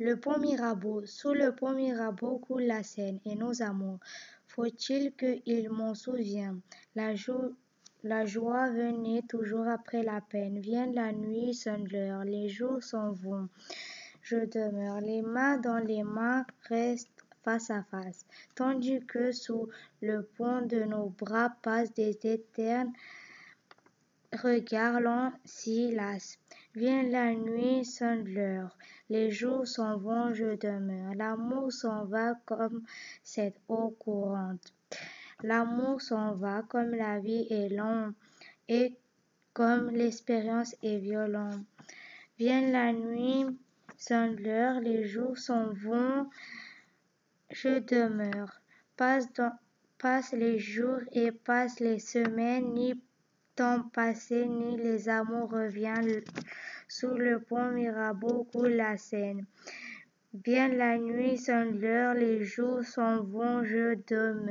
Le pont Mirabeau, sous le pont Mirabeau coule la Seine et nos amours. Faut-il qu'il m'en souvienne? La, joie venait toujours après la peine. Vient la nuit, sonne l'heure, les jours s'en vont. Je demeure, les mains dans les mains, restent face à face, tandis que sous le pont de nos bras passent des éternes regards las. Vient la nuit, sonne l'heure, les jours s'en vont, je demeure. L'amour s'en va comme cette eau courante. L'amour s'en va comme la vie est longue et comme l'expérience est violente. Vient la nuit, sonne l'heure, les jours s'en vont, je demeure. Passent les jours et passent les semaines, ni temps passé, ni les amours reviennent. Sous le pont Mirabeau coule la Seine. Vient la nuit, sonne l'heure, les jours s'en vont, je demeure.